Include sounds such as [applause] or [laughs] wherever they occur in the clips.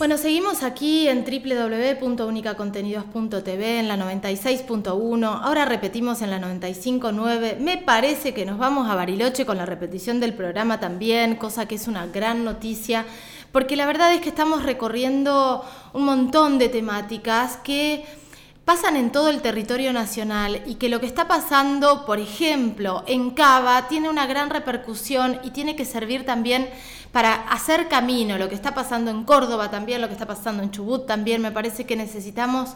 Bueno, seguimos aquí en www.unicacontenidos.tv en la 96.1. Ahora repetimos en la 95.9. Me parece que nos vamos a Bariloche con la repetición del programa también, cosa que es una gran noticia, porque la verdad es que estamos recorriendo un montón de temáticas que pasan en todo el territorio nacional y que lo que está pasando, por ejemplo, en Cava, tiene una gran repercusión y tiene que servir también para hacer camino, lo que está pasando en Córdoba también, lo que está pasando en Chubut también, me parece que necesitamos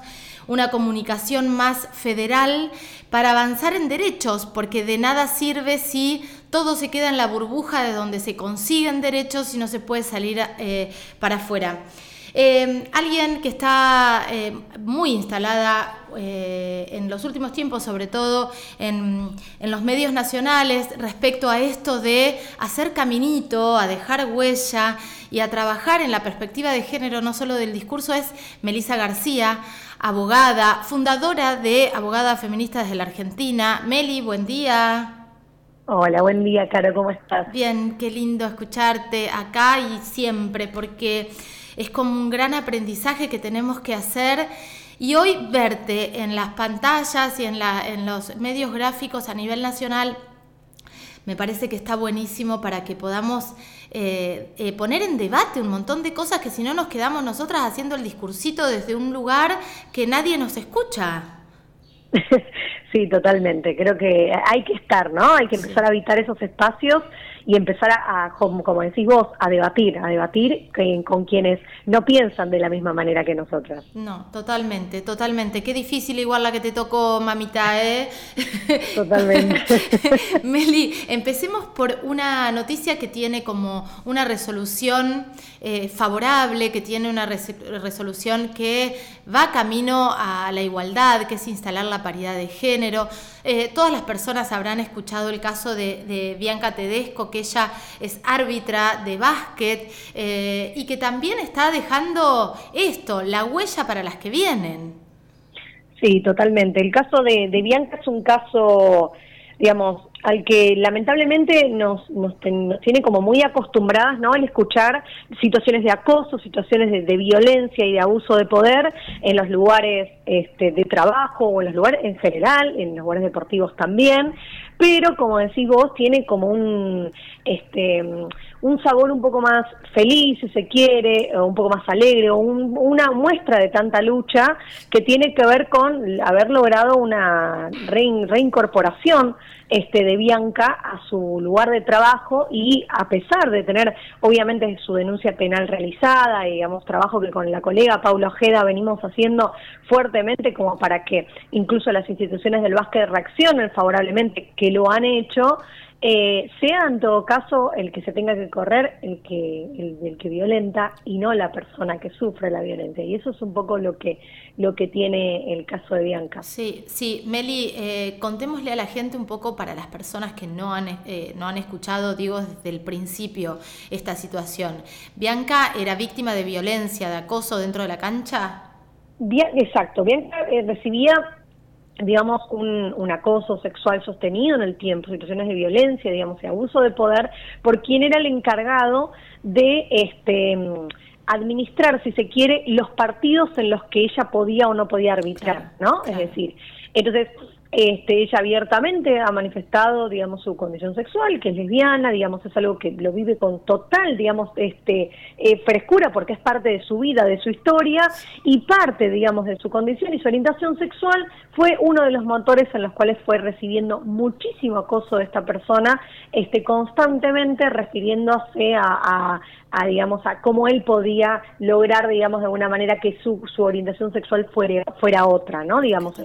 una comunicación más federal para avanzar en derechos, porque de nada sirve si todo se queda en la burbuja de donde se consiguen derechos y no se puede salir eh, para afuera. Eh, alguien que está eh, muy instalada eh, en los últimos tiempos, sobre todo en, los medios nacionales, respecto a esto de hacer caminito, a dejar huella y a trabajar en la perspectiva de género, no solo del discurso, es Melisa García, abogada, fundadora de Abogadas Feministas de la Argentina. Meli, buen día. Hola, buen día, Caro, ¿cómo estás? Bien, qué lindo escucharte acá y siempre, porque es como un gran aprendizaje que tenemos que hacer. Y hoy verte en las pantallas y en, la, en los medios gráficos a nivel nacional me parece que está buenísimo para que podamos eh, eh, poner en debate un montón de cosas que si no nos quedamos nosotras haciendo el discursito desde un lugar que nadie nos escucha. [laughs] Sí, totalmente. Creo que hay que estar, ¿no? Hay que empezar a habitar esos espacios y empezar a, como, decís vos, a debatir, a debatir con, quienes no piensan de la misma manera que nosotras. No, totalmente, totalmente. Qué difícil igual la que te tocó, mamita, ¿eh? [laughs] Totalmente. [laughs] Meli, empecemos por una noticia que tiene como una resolución eh, favorable, que tiene una resolución que va camino a la igualdad, que es instalar la paridad de género. Eh, todas las personas habrán escuchado el caso de, Bianca Tedesco, que ella es árbitra de básquet eh, y que también está dejando esto, la huella para las que vienen. Sí, totalmente. El caso de, de Bianca es un caso, digamos, al que lamentablemente nos, nos, tiene como muy acostumbradas ¿no? al escuchar situaciones de acoso, situaciones de, violencia y de abuso de poder en los lugares este, de trabajo o en los lugares en general, en los lugares deportivos también, pero como decís vos, tiene como un, este, un sabor un poco más feliz, si se quiere, un poco más alegre, o una muestra de tanta lucha que tiene que ver con haber logrado una reincorporación este, de Bianca a su lugar de trabajo y a pesar de tener obviamente su denuncia penal realizada y digamos trabajo que con la colega Paula Ojeda venimos haciendo fuertemente como para que incluso las instituciones del básquet reaccionen favorablemente que lo han hecho eh, sea en todo caso el que se tenga que correr el que el, que violenta y no la persona que sufre la violencia. Y eso es un poco lo que lo que tiene el caso de Bianca. Sí sí. Meli eh, contémosle a la gente un poco para las personas que no han eh, no han escuchado digo desde el principio esta situación. Bianca era víctima de violencia de acoso dentro de la cancha Bien, exacto. Bianca recibía digamos, un, acoso sexual sostenido en el tiempo, situaciones de violencia, digamos, de abuso de poder, por quien era el encargado de este administrar, si se quiere, los partidos en los que ella podía o no podía arbitrar, ¿no? Es decir, entonces este, ella abiertamente ha manifestado, digamos, su condición sexual, que es lesbiana, digamos, es algo que lo vive con total, digamos, este, eh, frescura porque es parte de su vida, de su historia y parte, digamos, de su condición y su orientación sexual fue uno de los motores en los cuales fue recibiendo muchísimo acoso de esta persona, este, constantemente refiriéndose a, a digamos a cómo él podía lograr digamos de alguna manera que su, su orientación sexual fuera fuera otra no digamos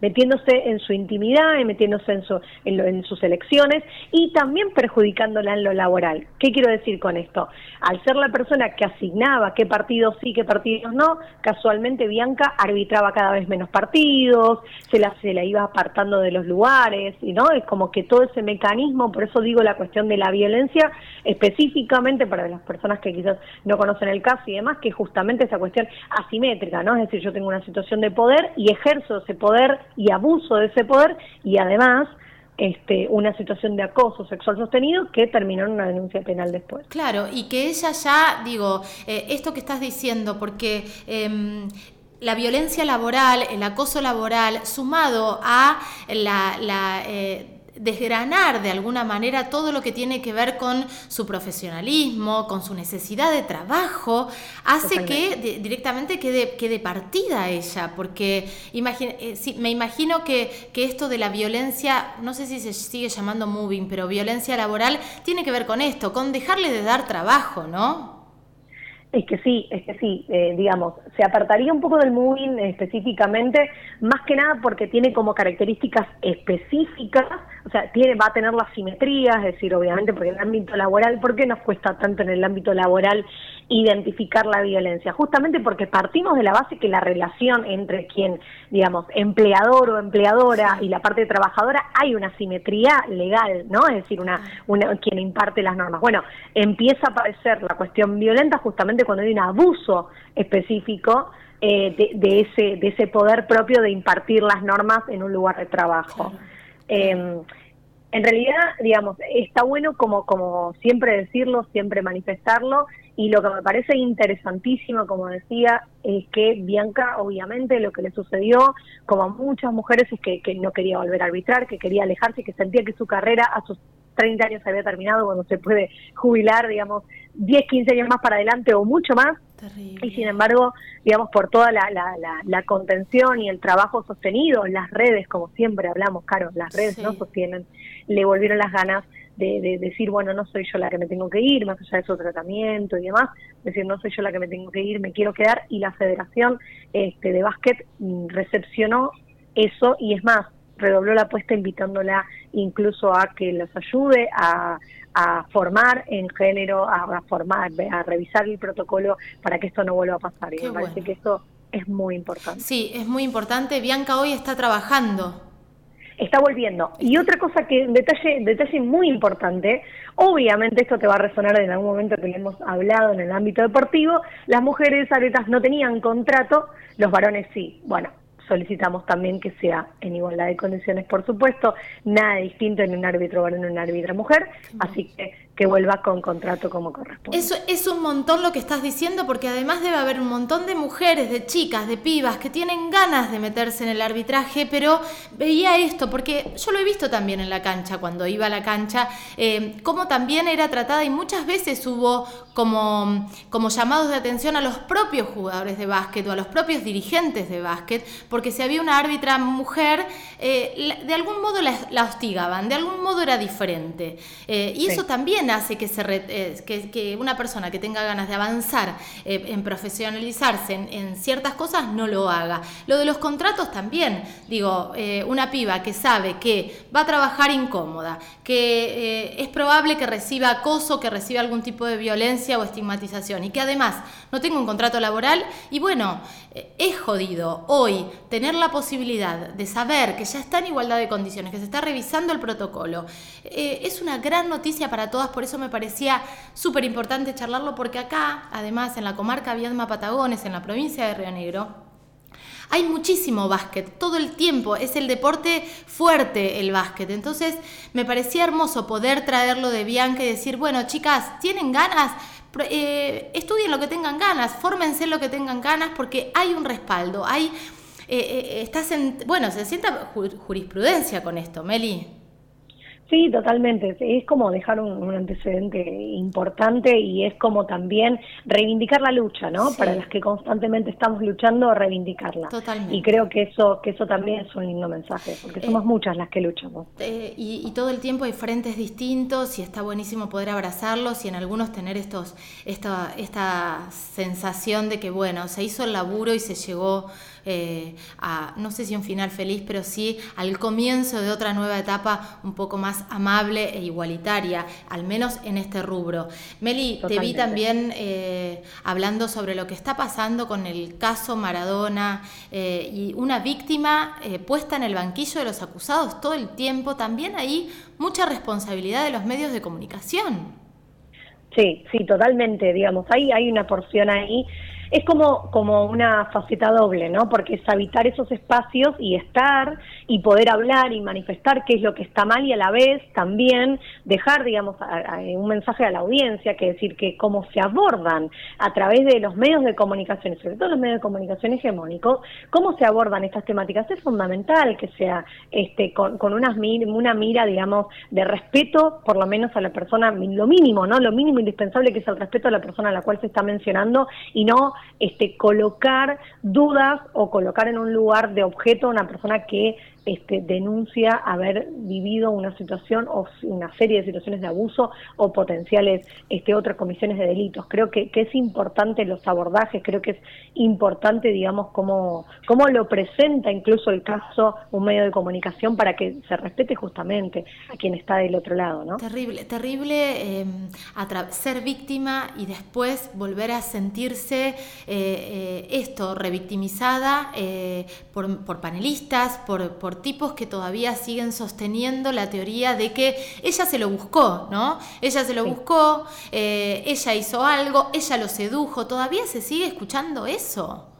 metiéndose en su intimidad y metiéndose en su en, sus elecciones y también perjudicándola en lo laboral. Qué quiero decir con esto al ser la persona que asignaba qué partidos sí qué partidos no casualmente Bianca arbitraba cada vez menos partidos se la se la iba apartando de los lugares y no es como que todo ese mecanismo por eso digo la cuestión de la violencia específicamente para las personas personas que quizás no conocen el caso y demás, que justamente esa cuestión asimétrica, ¿no? Es decir, yo tengo una situación de poder y ejerzo ese poder y abuso de ese poder y además este, una situación de acoso sexual sostenido que terminó en una denuncia penal después. Claro, y que ella ya, digo, eh, esto que estás diciendo, porque em, la violencia laboral, el acoso laboral, sumado a la... Eh, desgranar de alguna manera todo lo que tiene que ver con su profesionalismo, con su necesidad de trabajo, hace que directamente quede, quede partida ella, porque eh, me imagino que, que, esto de la violencia, no sé si se sigue llamando moving, pero violencia laboral, tiene que ver con esto, con dejarle de dar trabajo, ¿no? Es que sí, es que sí, eh, digamos, se apartaría un poco del moving específicamente, más que nada porque tiene como características específicas, o sea, tiene, va a tener la simetría, es decir, obviamente porque en el ámbito laboral, ¿por qué nos cuesta tanto en el ámbito laboral identificar la violencia? Justamente porque partimos de la base que la relación entre quien, digamos, empleador o empleadora y la parte trabajadora hay una simetría legal, ¿no? Es decir, una, una quien imparte las normas. Bueno, empieza a aparecer la cuestión violenta justamente cuando hay un abuso específico eh, de, ese, de ese poder propio de impartir las normas en un lugar de trabajo. Em, en realidad, digamos, está bueno como, como siempre decirlo, siempre manifestarlo, y lo que me parece interesantísimo, como decía, es que Bianca, obviamente, lo que le sucedió, como a muchas mujeres, es que, que no quería volver a arbitrar, que quería alejarse, que sentía que su carrera a sus 30 años había terminado, cuando se puede jubilar, digamos, 10, 15 años más para adelante o mucho más. Y sin embargo, digamos, por toda la, la, la, contención y el trabajo sostenido, las redes, como siempre hablamos, Caro, las redes no sostienen, le volvieron las ganas de, decir, bueno, no soy yo la que me tengo que ir, más allá de su tratamiento y demás, decir, no soy yo la que me tengo que ir, me quiero quedar, y la Federación este, de Básquet mm, recepcionó eso, y es más, redobló la apuesta invitándola incluso a que los ayude a, formar en género, a, formar, a revisar el protocolo para que esto no vuelva a pasar. y me parece que eso es muy importante. Sí, es muy importante. Bianca hoy está trabajando. Está volviendo. Y otra cosa que, detalle, detalle muy importante, obviamente esto te va a resonar en algún momento que le hemos hablado en el ámbito deportivo, las mujeres atletas no tenían contrato, los varones sí. Bueno, solicitamos también que sea en igualdad de condiciones, por supuesto, nada distinto en un árbitro varón o en una árbitra mujer, así que que vuelva con contrato como corresponde. Eso es un montón lo que estás diciendo, porque además debe haber un montón de mujeres, de chicas, de pibas que tienen ganas de meterse en el arbitraje, pero veía esto, porque yo lo he visto también en la cancha, cuando iba a la cancha, eh, cómo también era tratada y muchas veces hubo como, como llamados de atención a los propios jugadores de básquet o a los propios dirigentes de básquet, porque si había una árbitra mujer, eh, de algún modo la, hostigaban, de algún modo era diferente. Eh, y eso también hace que, se eh, que, una persona que tenga ganas de avanzar, eh, en profesionalizarse en, ciertas cosas, no lo haga. Lo de los contratos también, digo, eh, una piba que sabe que va a trabajar incómoda, que es probable que reciba acoso, que reciba algún tipo de violencia o estigmatización y que además no tenga un contrato laboral y bueno, es jodido hoy tener la posibilidad de saber que ya está en igualdad de condiciones, que se está revisando el protocolo. es una gran noticia para todas por eso me parecía súper importante charlarlo, porque acá, además, en la comarca Viedma Patagones, en la provincia de Río Negro, hay muchísimo básquet, todo el tiempo, es el deporte fuerte el básquet. Entonces me parecía hermoso poder traerlo de Bianca y decir, bueno chicas, ¿tienen ganas? Eh, estudien lo que tengan ganas, fórmense lo que tengan ganas porque hay un respaldo, hay... Eh, eh, estás en, bueno, se sienta jurisprudencia con esto, Meli. Sí, totalmente. Es como dejar un, antecedente importante y es como también reivindicar la lucha, ¿no? Para las que constantemente estamos luchando, reivindicarla. Totalmente. Y creo que eso que eso también es un lindo mensaje, porque eh, somos muchas las que luchamos. Eh, y, todo el tiempo hay frentes distintos y está buenísimo poder abrazarlos y en algunos tener estos esta esta sensación de que bueno se hizo el laburo y se llegó eh, a, no sé si un final feliz, pero sí al comienzo de otra nueva etapa un poco más amable e igualitaria, al menos en este rubro. Meli, te vi también eh, hablando sobre lo que está pasando con el caso Maradona eh, y una víctima puesta en el banquillo de los acusados todo el tiempo, también ahí mucha responsabilidad de los medios de comunicación. Sí, sí, totalmente, digamos, hay, hay una porción ahí es como, como una faceta doble, ¿no? Porque es habitar esos espacios y estar y poder hablar y manifestar qué es lo que está mal y a la vez también dejar, digamos, un mensaje a la audiencia, que decir que cómo se abordan a través de los medios de comunicación, sobre todo los medios de comunicación hegemónicos, cómo se abordan estas temáticas. Es fundamental que sea este, con, con una, una mira, digamos, de respeto, por lo menos a la persona, lo mínimo, ¿no? Lo mínimo indispensable que es el respeto a la persona a la cual se está mencionando y no este, colocar dudas o colocar en un lugar de objeto a una persona que este, denuncia haber vivido una situación o una serie de situaciones de abuso o potenciales este, otras comisiones de delitos. Creo que, es importante los abordajes, creo que es importante, digamos, cómo, cómo lo presenta incluso el caso un medio de comunicación para que se respete justamente a quien está del otro lado. ¿no? Terrible, terrible eh, ser víctima y después volver a sentirse eh, eh, esto, revictimizada por, por panelistas, por tipos que todavía siguen sosteniendo la teoría de que ella se lo buscó, ¿no? Ella se lo buscó, eh, ella hizo algo, ella lo sedujo, todavía se sigue escuchando eso.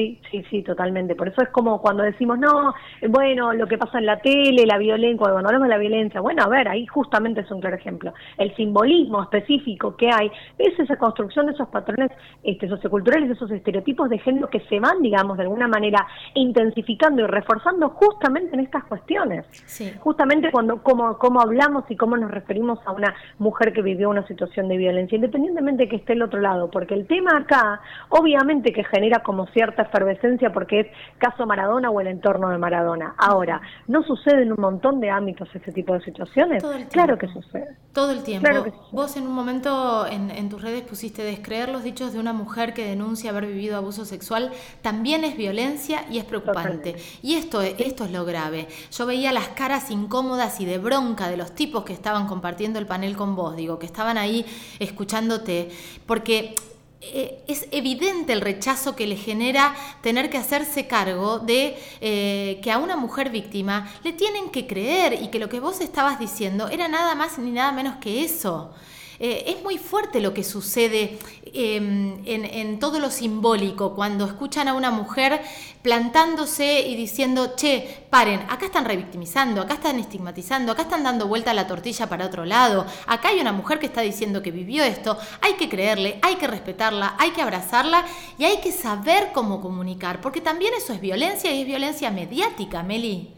Sí, sí, sí, totalmente. Por eso es como cuando decimos, no, bueno, lo que pasa en la tele, la violencia, cuando hablamos de la violencia, bueno, a ver, ahí justamente es un claro ejemplo. El simbolismo específico que hay es esa construcción de esos patrones este, socioculturales, esos estereotipos de género que se van, digamos, de alguna manera intensificando y reforzando justamente en estas cuestiones. Sí. Justamente cuando, cómo, cómo hablamos y cómo nos referimos a una mujer que vivió una situación de violencia, independientemente de que esté el otro lado, porque el tema acá, obviamente que genera como cierta efervescencia porque es caso Maradona o el entorno de Maradona. Ahora, ¿no sucede en un montón de ámbitos ese tipo de situaciones? Claro que sucede. Todo el tiempo. Vos en un momento en, tus redes pusiste descreer los dichos de una mujer que denuncia haber vivido abuso sexual también es violencia y es preocupante. Y esto, esto es lo grave. Yo veía las caras incómodas y de bronca de los tipos que estaban compartiendo el panel con vos, digo, que estaban ahí escuchándote, porque eh, es evidente el rechazo que le genera tener que hacerse cargo de eh, que a una mujer víctima le tienen que creer y que lo que vos estabas diciendo era nada más ni nada menos que eso. Eh, es muy fuerte lo que sucede em, en, todo lo simbólico cuando escuchan a una mujer plantándose y diciendo, che, paren, acá están revictimizando, acá están estigmatizando, acá están dando vuelta la tortilla para otro lado, acá hay una mujer que está diciendo que vivió esto, hay que creerle, hay que respetarla, hay que abrazarla y hay que saber cómo comunicar, porque también eso es violencia y es violencia mediática, Meli.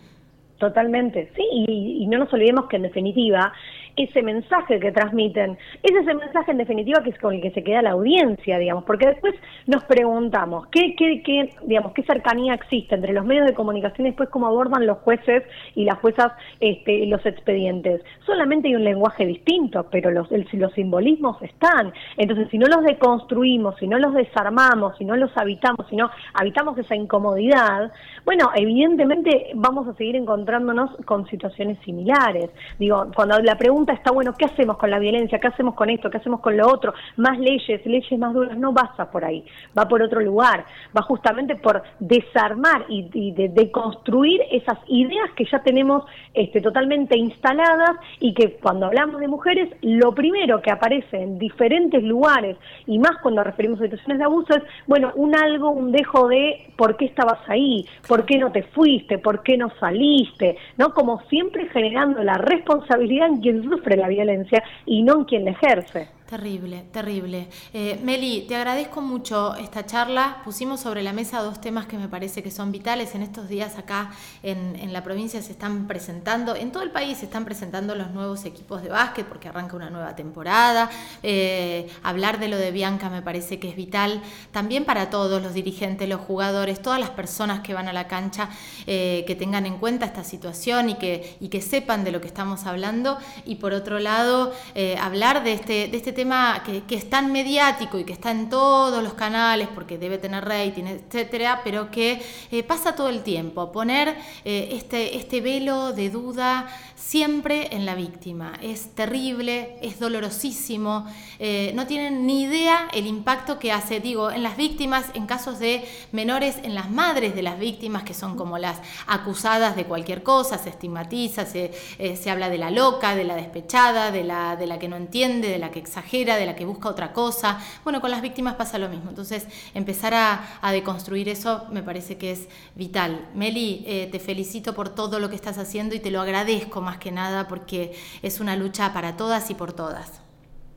Totalmente, sí, y, no nos olvidemos que en definitiva ese mensaje que transmiten, es ese mensaje en definitiva que es con el que se queda la audiencia, digamos, porque después nos preguntamos qué, qué, qué, digamos, qué cercanía existe entre los medios de comunicación y después cómo abordan los jueces y las juezas este, los expedientes. Solamente hay un lenguaje distinto, pero los, los simbolismos están. Entonces, si no los deconstruimos, si no los desarmamos, si no los habitamos, si no habitamos esa incomodidad, bueno, evidentemente vamos a seguir encontrándonos con situaciones similares. Digo, cuando la pregunta está, bueno, ¿qué hacemos con la violencia? ¿Qué hacemos con esto? ¿Qué hacemos con lo otro? Más leyes, leyes más duras, no pasa por ahí, va por otro lugar, va justamente por desarmar y, de, deconstruir esas ideas que ya tenemos este, totalmente instaladas y que cuando hablamos de mujeres, lo primero que aparece en diferentes lugares y más cuando referimos a situaciones de abuso es, bueno, un algo, un dejo de por qué estabas ahí, por qué no te fuiste, por qué no saliste, ¿no? Como siempre generando la responsabilidad en quien sufre la violencia y no en quien la ejerce. Terrible, terrible. Eh, Meli, te agradezco mucho esta charla. Pusimos sobre la mesa dos temas que me parece que son vitales. En estos días acá en, la provincia se están presentando, en todo el país se están presentando los nuevos equipos de básquet porque arranca una nueva temporada. Eh, hablar de lo de Bianca me parece que es vital. También para todos los dirigentes, los jugadores, todas las personas que van a la cancha, eh, que tengan en cuenta esta situación y que, y que sepan de lo que estamos hablando. Y por otro lado, hablar de este, de este tema que, es tan mediático y que está en todos los canales porque debe tener rating, etcétera, pero que eh, pasa todo el tiempo. Poner eh, este, este velo de duda siempre en la víctima. Es terrible, es dolorosísimo, eh, no tienen ni idea el impacto que hace, digo, en las víctimas, en casos de menores, en las madres de las víctimas, que son como las acusadas de cualquier cosa, se estigmatiza, se, se habla de la loca, de la despechada, de la, de la que no entiende, de la que exagera de la que busca otra cosa. Bueno, con las víctimas pasa lo mismo. Entonces, empezar a, deconstruir eso me parece que es vital. Meli, eh, te felicito por todo lo que estás haciendo y te lo agradezco más que nada porque es una lucha para todas y por todas.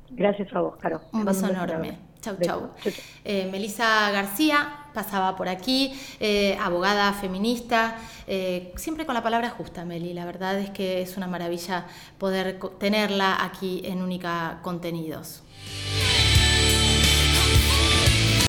Gracias a vos, Caro. Un beso enorme. Chau, chau. Eh, Melissa García pasaba por aquí, eh, abogada feminista, eh, siempre con la palabra justa, Meli. La verdad es que es una maravilla poder tenerla aquí en Única Contenidos.